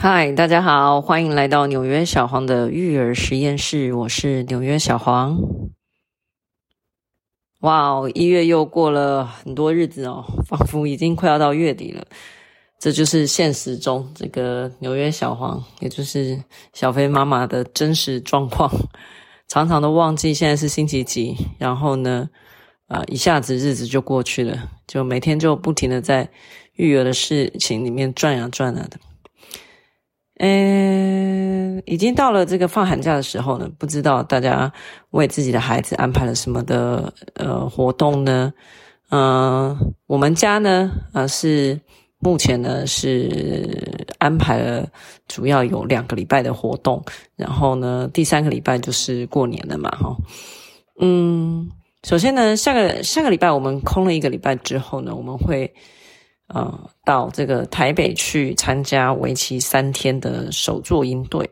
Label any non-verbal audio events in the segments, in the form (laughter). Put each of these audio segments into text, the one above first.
嗨，大家好，欢迎来到纽约小黄的育儿实验室，我是纽约小黄。哇哦，一月又过了很多日子哦，仿佛已经快要到月底了。这就是现实中这个纽约小黄，也就是小飞妈妈的真实状况，常常都忘记现在是星期几，然后呢，啊，一下子日子就过去了，就每天就不停的在育儿的事情里面转呀转啊的。嗯，已经到了这个放寒假的时候呢，不知道大家为自己的孩子安排了什么的呃活动呢？嗯、我们家呢，啊、是目前呢是安排了主要有两个礼拜的活动，然后呢第三个礼拜就是过年了嘛，哈，嗯，首先呢下个下个礼拜我们空了一个礼拜之后呢，我们会。呃，到这个台北去参加为期三天的手作营队。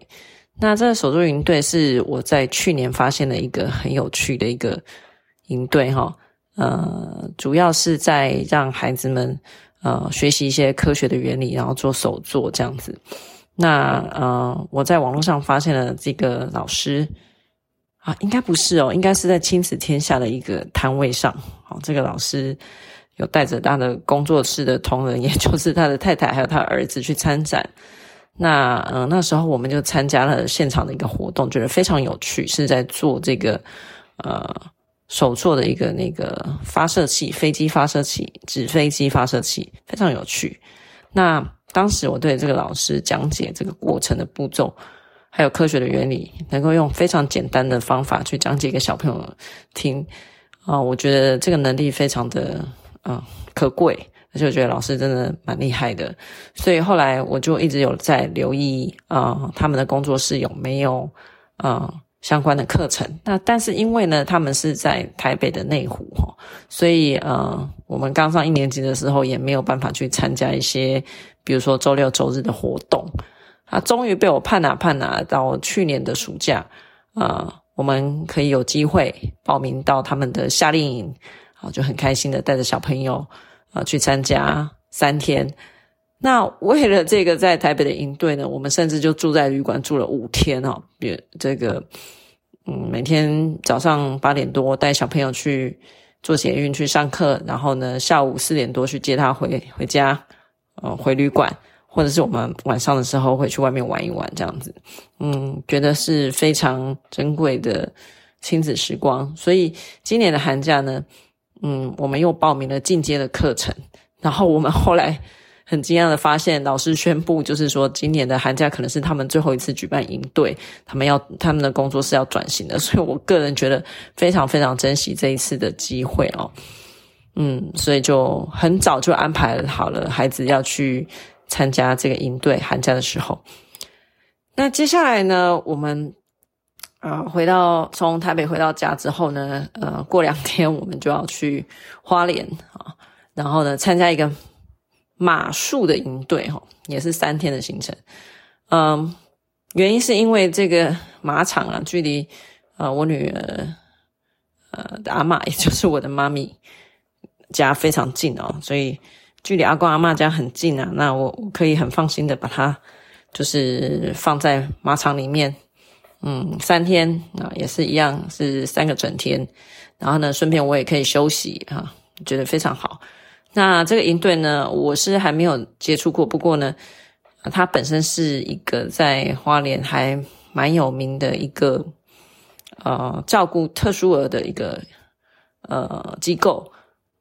那这个手作营队是我在去年发现的一个很有趣的一个营队哈。呃，主要是在让孩子们呃学习一些科学的原理，然后做手作这样子。那呃，我在网络上发现了这个老师啊，应该不是哦，应该是在亲子天下的一个摊位上。好，这个老师。有带着他的工作室的同仁，(laughs) 也就是他的太太，还有他儿子去参展。那嗯、那时候我们就参加了现场的一个活动，觉得非常有趣，是在做这个呃手做的一个那个发射器，飞机发射器，纸飞机发射器，非常有趣。那当时我对这个老师讲解这个过程的步骤，还有科学的原理，能够用非常简单的方法去讲解给小朋友听啊、我觉得这个能力非常的。嗯，可贵，而且我觉得老师真的蛮厉害的，所以后来我就一直有在留意啊、他们的工作室有没有啊、相关的课程。那但是因为呢，他们是在台北的内湖哈，所以呃，我们刚上一年级的时候也没有办法去参加一些，比如说周六周日的活动。啊，终于被我盼啊盼啊，到去年的暑假啊、呃，我们可以有机会报名到他们的夏令营。就很开心的带着小朋友啊去参加三天。那为了这个在台北的营队呢，我们甚至就住在旅馆住了五天哦。也这个嗯，每天早上八点多带小朋友去坐捷运去上课，然后呢下午四点多去接他回回家，呃，回旅馆，或者是我们晚上的时候会去外面玩一玩这样子。嗯，觉得是非常珍贵的亲子时光。所以今年的寒假呢。嗯，我们又报名了进阶的课程，然后我们后来很惊讶的发现，老师宣布就是说，今年的寒假可能是他们最后一次举办营队，他们要他们的工作室要转型的，所以我个人觉得非常非常珍惜这一次的机会哦。嗯，所以就很早就安排好了孩子要去参加这个营队，寒假的时候。那接下来呢，我们。啊，回到从台北回到家之后呢，呃，过两天我们就要去花莲啊，然后呢，参加一个马术的营队哈，也是三天的行程。嗯，原因是因为这个马场啊，距离呃我女儿呃的阿嬷，也就是我的妈咪家非常近哦，所以距离阿公阿嬷家很近啊，那我可以很放心的把它就是放在马场里面。嗯，三天啊，也是一样，是三个整天。然后呢，顺便我也可以休息啊，觉得非常好。那这个营队呢，我是还没有接触过，不过呢，它本身是一个在花莲还蛮有名的一个呃照顾特殊儿的一个呃机构。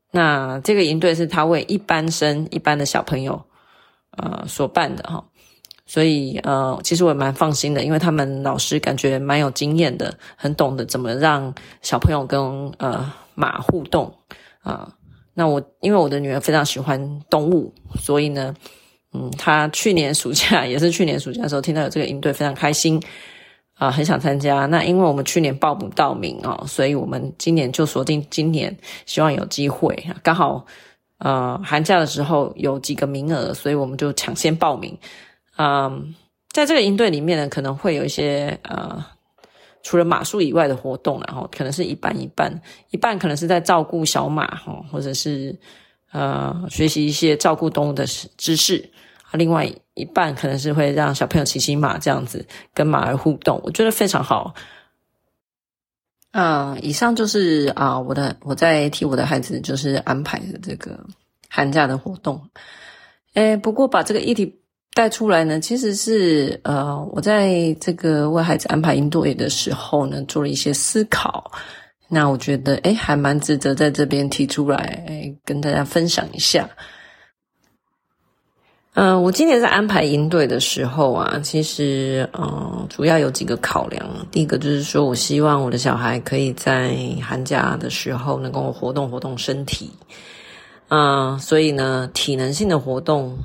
那这个营队是他为一般生、一般的小朋友呃所办的哈。所以，呃，其实我也蛮放心的，因为他们老师感觉蛮有经验的，很懂得怎么让小朋友跟呃马互动啊、那我因为我的女儿非常喜欢动物，所以呢，嗯，她去年暑假也是去年暑假的时候听到有这个营队，非常开心啊、很想参加。那因为我们去年报不到名、哦，所以我们今年就锁定今年，希望有机会，刚好呃寒假的时候有几个名额，所以我们就抢先报名。嗯，在这个营队里面呢，可能会有一些呃，除了马术以外的活动，然后可能是一半一半，一半可能是在照顾小马哈，或者是呃学习一些照顾动物的知识，另外一半可能是会让小朋友骑骑马这样子跟马儿互动，我觉得非常好。啊、以上就是啊、我的我在替我的孩子就是安排的这个寒假的活动。诶，不过把这个议题带出来呢，其实是呃，我在这个为孩子安排营队的时候呢，做了一些思考。那我觉得，诶，还蛮值得在这边提出来跟大家分享一下。嗯、我今年在安排营队的时候啊，其实嗯、主要有几个考量。第一个就是说我希望我的小孩可以在寒假的时候能够活动活动身体。啊、所以呢，体能性的活动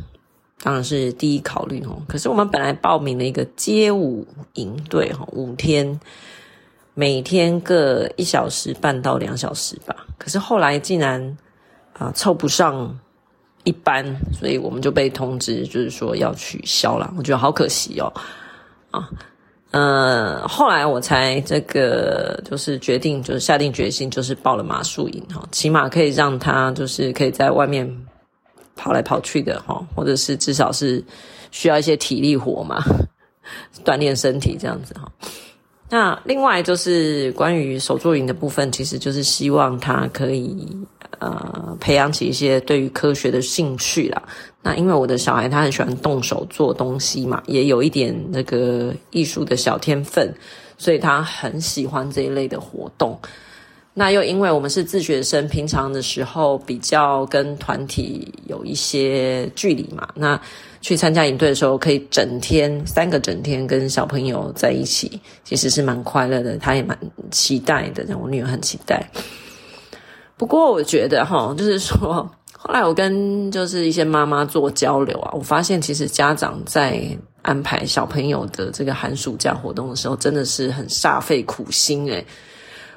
当然是第一考虑哦。可是我们本来报名了一个街舞营队哈，五天，每天各一小时半到两小时吧。可是后来竟然啊、凑不上一班，所以我们就被通知，就是说要取消了。我觉得好可惜哦，啊。呃，后来我才这个就是决定，就是下定决心，就是报了马术营哈，起码可以让他就是可以在外面跑来跑去的哈，或者是至少是需要一些体力活嘛，(laughs) 锻炼身体这样子哈。那另外就是关于手作营的部分，其实就是希望他可以呃培养起一些对于科学的兴趣啦。那因为我的小孩他很喜欢动手做东西嘛，也有一点那个艺术的小天分，所以他很喜欢这一类的活动。那又因为我们是自学生，平常的时候比较跟团体有一些距离嘛，那去参加营队的时候，可以整天三个整天跟小朋友在一起，其实是蛮快乐的，他也蛮期待的，我女儿很期待。不过我觉得哈，就是说。后来我跟就是一些妈妈做交流啊，我发现其实家长在安排小朋友的这个寒暑假活动的时候，真的是很煞费苦心诶。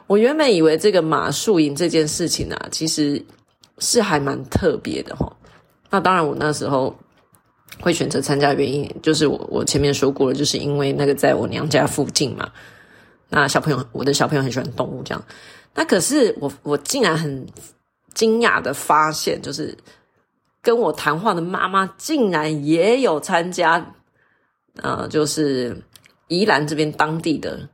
我原本以为这个马术营这件事情啊，其实是还蛮特别的齁。那当然，我那时候会选择参加原因，就是我我前面说过了，就是因为那个在我娘家附近嘛。那小朋友，我的小朋友很喜欢动物，这样。那可是我我竟然很。惊讶的发现，就是跟我谈话的妈妈竟然也有参加，呃，就是宜兰这边当地的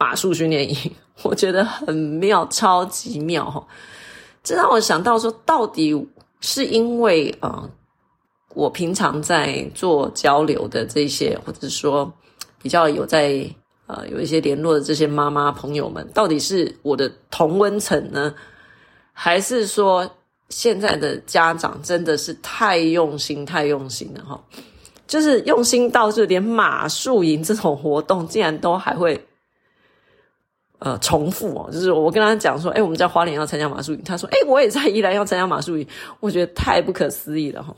马术训练营，(laughs) 我觉得很妙，超级妙哈！这让我想到说，到底是因为呃，我平常在做交流的这些，或者说比较有在呃有一些联络的这些妈妈朋友们，到底是我的同温层呢？还是说，现在的家长真的是太用心、太用心了哈，就是用心到就连马术营这种活动，竟然都还会呃重复哦。就是我跟他讲说，哎，我们在花莲要参加马术营，他说，哎，我也在宜兰要参加马术营，我觉得太不可思议了哈。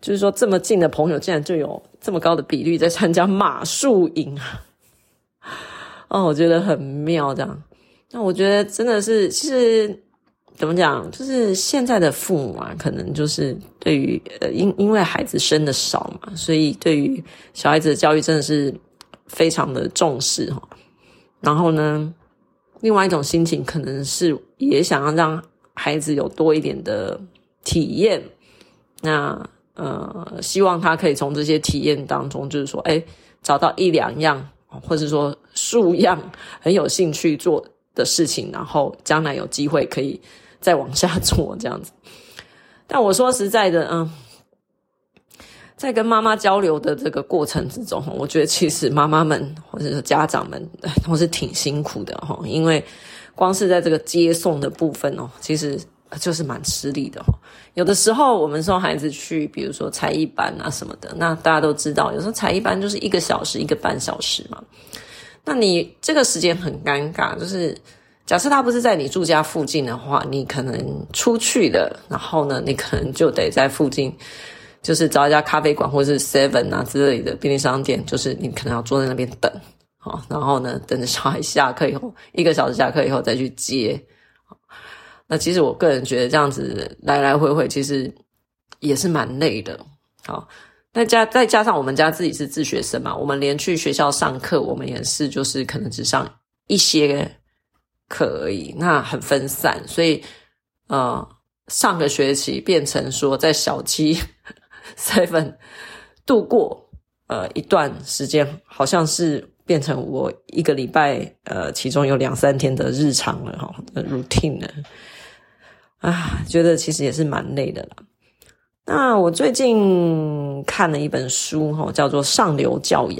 就是说，这么近的朋友，竟然就有这么高的比率在参加马术营啊！哦，我觉得很妙，这样。那我觉得真的是，其实。怎么讲？就是现在的父母啊，可能就是对于呃，因因为孩子生的少嘛，所以对于小孩子的教育真的是非常的重视哈。然后呢，另外一种心情可能是也想要让孩子有多一点的体验。那呃，希望他可以从这些体验当中，就是说，哎，找到一两样，或者说数样很有兴趣做的事情，然后将来有机会可以。再往下做这样子，但我说实在的，嗯，在跟妈妈交流的这个过程之中，我觉得其实妈妈们或者是家长们 (laughs) 都是挺辛苦的哈，因为光是在这个接送的部分哦，其实就是蛮吃力的哈。有的时候我们送孩子去，比如说才艺班啊什么的，那大家都知道，有时候才艺班就是一个小时、一个半小时嘛，那你这个时间很尴尬，就是。假设他不是在你住家附近的话，你可能出去了，然后呢，你可能就得在附近，就是找一家咖啡馆或者是 Seven 啊之类的便利商店，就是你可能要坐在那边等，好，然后呢，等着小孩下课以后，一个小时下课以后再去接。那其实我个人觉得这样子来来回回，其实也是蛮累的。好，那加再加上我们家自己是自学生嘛，我们连去学校上课，我们也是就是可能只上一些。可以，那很分散，所以，呃，上个学期变成说在小七 seven 度过呃一段时间，好像是变成我一个礼拜呃其中有两三天的日常了哈，routine 了啊，觉得其实也是蛮累的啦。那我最近看了一本书哈，叫做《上流教养》，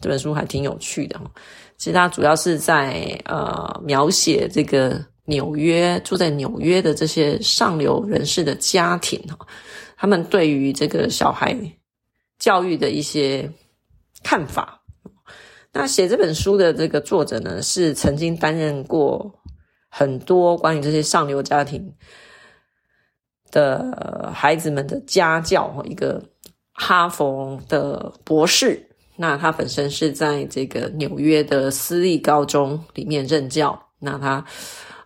这本书还挺有趣的哈。其实它主要是在呃描写这个纽约住在纽约的这些上流人士的家庭哈，他们对于这个小孩教育的一些看法。那写这本书的这个作者呢，是曾经担任过很多关于这些上流家庭的孩子们的家教，一个哈佛的博士。那他本身是在这个纽约的私立高中里面任教。那他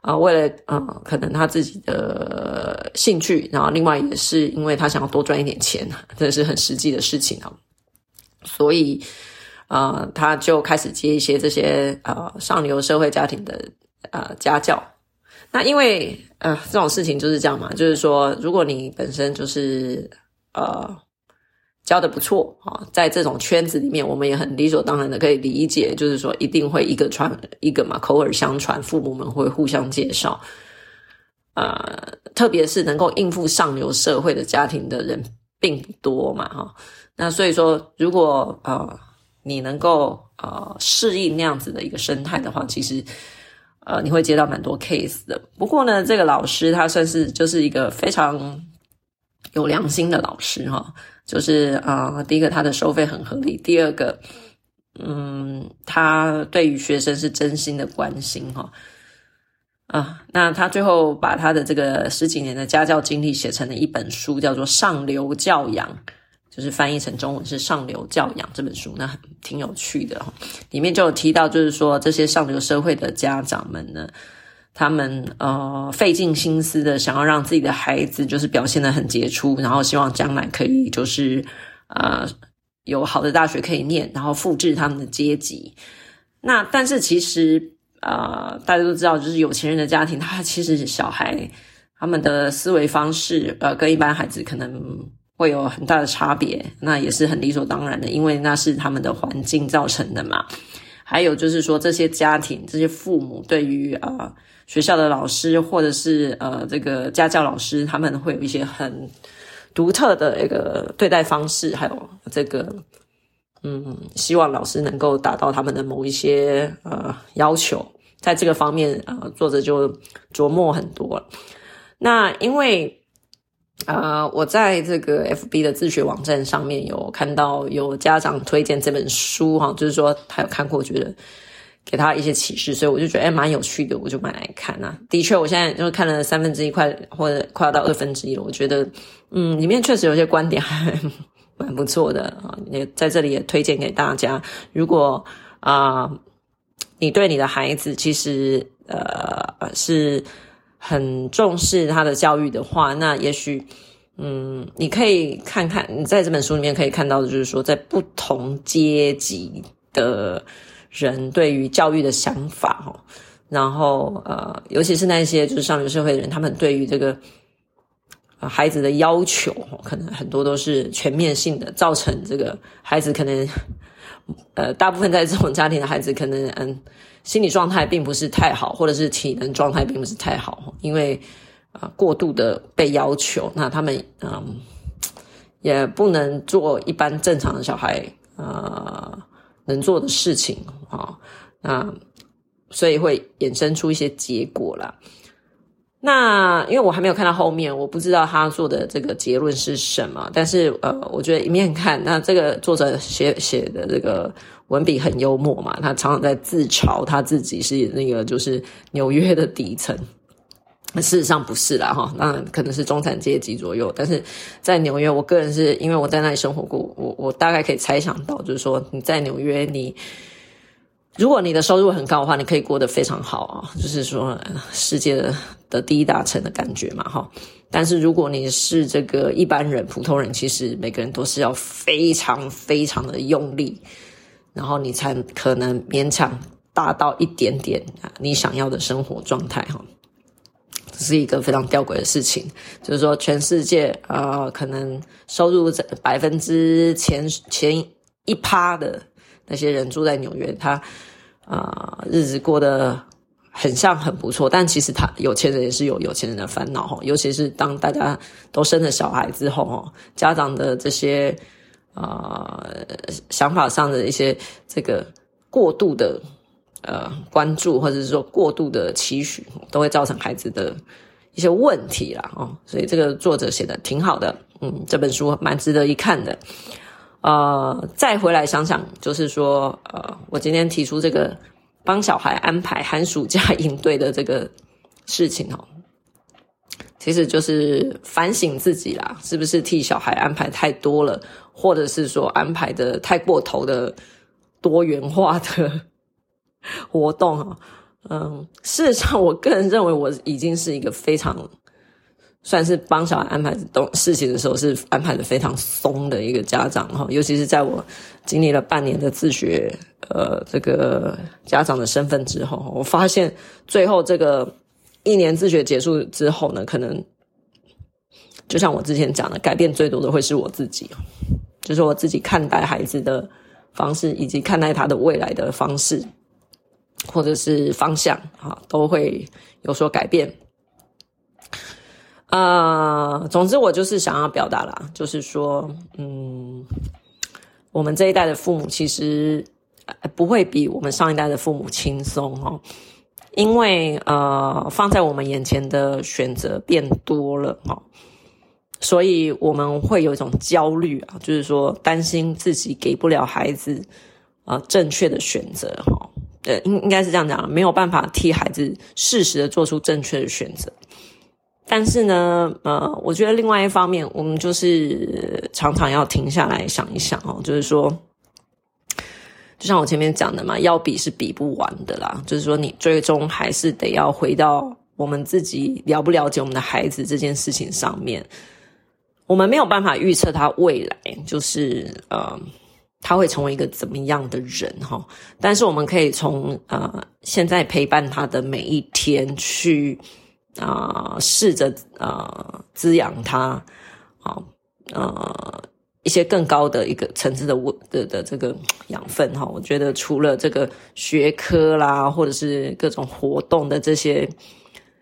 啊、为了、呃，可能他自己的兴趣，然后另外也是因为他想要多赚一点钱，这是很实际的事情啊。所以啊、他就开始接一些这些、呃、上流社会家庭的、呃、家教。那因为呃这种事情就是这样嘛，就是说，如果你本身就是呃。教的不错啊，在这种圈子里面，我们也很理所当然的可以理解，就是说一定会一个传一个嘛，口耳相传，父母们会互相介绍。呃，特别是能够应付上流社会的家庭的人并不多嘛，哈。那所以说，如果呃你能够呃适应那样子的一个生态的话，其实呃你会接到蛮多 case 的。不过呢，这个老师他算是就是一个非常有良心的老师哈。就是啊、第一个他的收费很合理，第二个，嗯，他对于学生是真心的关心哈啊。那他最后把他的这个十几年的家教经历写成了一本书，叫做《上流教养》，就是翻译成中文是《上流教养》这本书，那很挺有趣的哈。里面就有提到，就是说这些上流社会的家长们呢。他们呃费尽心思的想要让自己的孩子就是表现得很杰出，然后希望将来可以就是呃有好的大学可以念，然后复制他们的阶级。那但是其实呃大家都知道，就是有钱人的家庭，他其实小孩他们的思维方式呃跟一般孩子可能会有很大的差别，那也是很理所当然的，因为那是他们的环境造成的嘛。还有就是说，这些家庭、这些父母对于、呃、学校的老师或者是呃这个家教老师，他们会有一些很独特的一个对待方式，还有这个嗯，希望老师能够达到他们的某一些呃要求，在这个方面啊、呃，作者就琢磨很多。那因为。呃，我在这个 FB 的自学网站上面有看到有家长推荐这本书哈，就是说他有看过，觉得给他一些启示，所以我就觉得诶蛮有趣的，我就买来看呐。的确，我现在就是看了三分之一，快或者快要到二分之一了。我觉得，嗯，里面确实有些观点还蛮不错的啊，也在这里也推荐给大家。如果啊，你对你的孩子其实呃是。很重视他的教育的话，那也许，嗯，你可以看看，你在这本书里面可以看到的，就是说，在不同阶级的人对于教育的想法，哈，然后呃，尤其是那些就是上流社会的人，他们对于这个孩子的要求，可能很多都是全面性的，造成这个孩子可能，(laughs) 呃，大部分在这种家庭的孩子可能，嗯。心理状态并不是太好，或者是体能状态并不是太好，因为啊、过度的被要求，那他们嗯也不能做一般正常的小孩呃能做的事情啊，那所以会衍生出一些结果啦。那因为我还没有看到后面，我不知道他做的这个结论是什么，但是呃，我觉得一面看，那这个作者写写的这个。文笔很幽默嘛，他常常在自嘲他自己是那个就是纽约的底层，事实上不是啦哈，那可能是中产阶级左右。但是在纽约，我个人是因为我在那里生活过，我我大概可以猜想到，就是说你在纽约，你如果你的收入很高的话，你可以过得非常好啊，就是说世界的的第一大城的感觉嘛哈。但是如果你是这个一般人、普通人，其实每个人都是要非常非常的用力。然后你才可能勉强达到一点点，你想要的生活状态哈。这是一个非常吊诡的事情，就是说全世界啊、可能收入在百分之前前一趴的那些人住在纽约，他啊、日子过得很像很不错，但其实他有钱人也是有有钱人的烦恼哈，尤其是当大家都生了小孩之后哦，家长的这些啊、想法上的一些这个过度的。呃，关注或者是说过度的期许，都会造成孩子的一些问题啦哦。所以这个作者写的挺好的，嗯，这本书蛮值得一看的。呃，再回来想想，就是说，呃，我今天提出这个帮小孩安排寒暑假营队的这个事情哦，其实就是反省自己啦，是不是替小孩安排太多了，或者是说安排的太过头的多元化的。(laughs) 活动哈，嗯，事实上，我个人认为我已经是一个非常算是帮小孩安排东事情的时候是安排的非常松的一个家长哈，尤其是在我经历了半年的自学，呃，这个家长的身份之后，我发现最后这个一年自学结束之后呢，可能就像我之前讲的，改变最多的会是我自己，就是我自己看待孩子的方式，以及看待他的未来的方式。或者是方向啊，都会有所改变。啊、总之我就是想要表达啦，就是说，嗯，我们这一代的父母其实不会比我们上一代的父母轻松哦，因为呃，放在我们眼前的选择变多了哦，所以我们会有一种焦虑啊，就是说担心自己给不了孩子啊、正确的选择哈。对，应应该是这样讲，没有办法替孩子适时的做出正确的选择。但是呢，呃，我觉得另外一方面，我们就是常常要停下来想一想哦，就是说，就像我前面讲的嘛，要比是比不完的啦。就是说，你最终还是得要回到我们自己了不了解我们的孩子这件事情上面。我们没有办法预测他未来，就是呃。他会成为一个怎么样的人哈？但是我们可以从呃现在陪伴他的每一天去啊、呃，试着呃滋养他啊呃一些更高的一个层次的物的的这个养分哈。我觉得除了这个学科啦，或者是各种活动的这些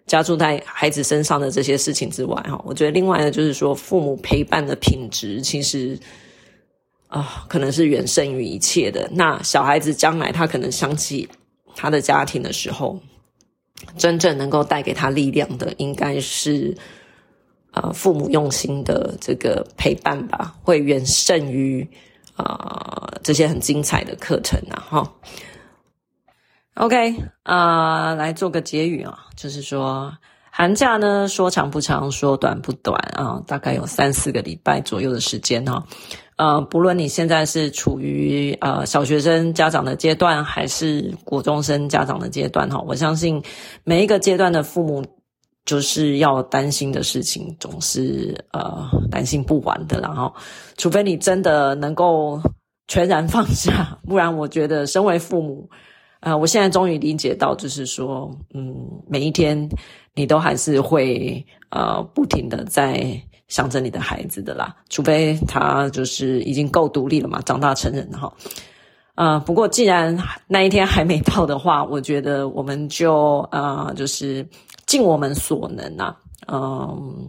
加注在孩子身上的这些事情之外哈，我觉得另外呢就是说父母陪伴的品质其实。啊、可能是远胜于一切的。那小孩子将来他可能想起他的家庭的时候，真正能够带给他力量的，应该是啊、父母用心的这个陪伴吧，会远胜于啊、呃、这些很精彩的课程啊。哈，OK 啊、呃，来做个结语啊，就是说寒假呢，说长不长，说短不短啊，大概有三四个礼拜左右的时间哈。呃，不论你现在是处于呃小学生家长的阶段，还是国中生家长的阶段，哈，我相信每一个阶段的父母就是要担心的事情，总是呃担心不完的。然后，除非你真的能够全然放下，不然我觉得身为父母，啊、我现在终于理解到，就是说，嗯，每一天你都还是会呃不停的在。想着你的孩子的啦，除非他就是已经够独立了嘛，长大成人哈。啊、不过既然那一天还没到的话，我觉得我们就啊、就是尽我们所能啊，嗯、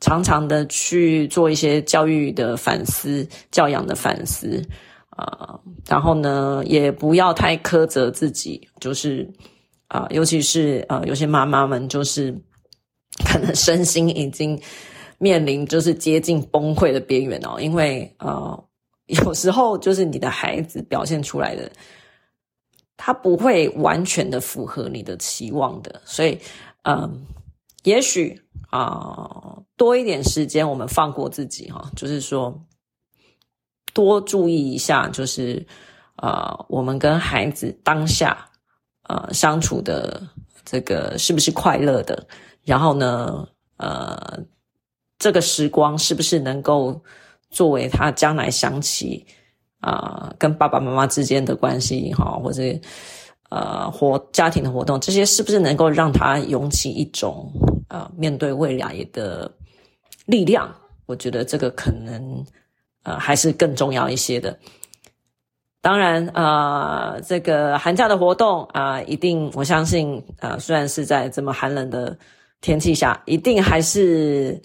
常常的去做一些教育的反思、教养的反思啊、然后呢，也不要太苛责自己，就是啊、尤其是啊、有些妈妈们就是可能身心已经。面临就是接近崩溃的边缘哦，因为呃，(laughs) 有时候就是你的孩子表现出来的，他不会完全的符合你的期望的，所以嗯、也许啊、多一点时间我们放过自己哈，就是说多注意一下，就是呃，我们跟孩子当下呃相处的这个是不是快乐的，然后呢，呃。这个时光是不是能够作为他将来想起啊、跟爸爸妈妈之间的关系哈，或者呃活家庭的活动，这些是不是能够让他涌起一种呃面对未来的力量。我觉得这个可能呃还是更重要一些的。当然，呃，这个寒假的活动啊，一定我相信啊，呃，虽然是在这么寒冷的天气下，一定还是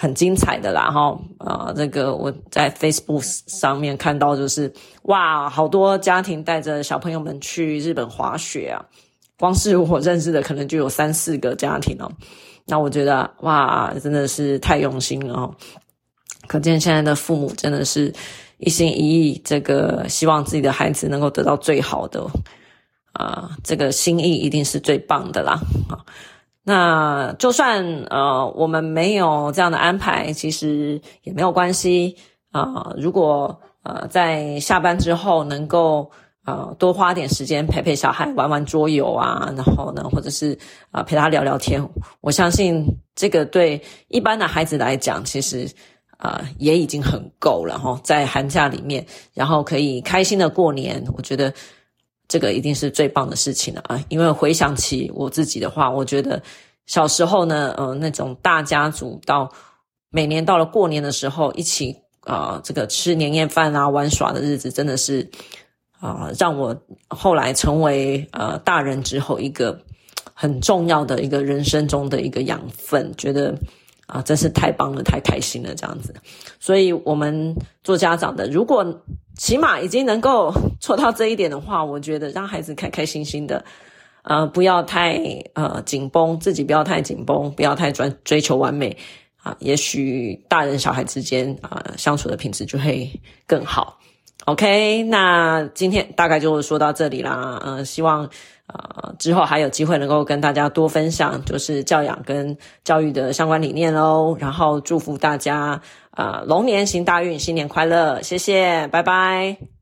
很精彩的啦，哈，呃，这个我在 Facebook 上面看到，就是哇，好多家庭带着小朋友们去日本滑雪啊，光是我认识的可能就有三四个家庭哦，那我觉得哇，真的是太用心了，可见现在的父母真的是。一心一意，这个希望自己的孩子能够得到最好的，啊、这个心意一定是最棒的啦。啊，那就算呃我们没有这样的安排，其实也没有关系啊、如果呃在下班之后能够呃多花点时间陪陪小孩玩玩桌游啊，然后呢，或者是啊、陪他聊聊天，我相信这个对一般的孩子来讲，其实。啊、也已经很够了哈，在寒假里面，然后可以开心的过年，我觉得这个一定是最棒的事情了啊！因为回想起我自己的话，我觉得小时候呢，呃，那种大家族到每年到了过年的时候，一起啊、呃，这个吃年夜饭啊、玩耍的日子，真的是啊、呃，让我后来成为呃大人之后一个很重要的一个人生中的一个养分，觉得。啊，真是太棒了，太开心了，这样子。所以，我们做家长的，如果起码已经能够做到这一点的话，我觉得让孩子开开心心的，呃，不要太呃紧绷，自己不要太紧绷，不要太专追求完美啊，也许大人小孩之间啊相处的品质就会更好。OK，那今天大概就说到这里啦，呃，希望。呃，之后还有机会能够跟大家多分享，就是教养跟教育的相关理念喽。然后祝福大家，啊，龙年行大运，新年快乐，谢谢，拜拜。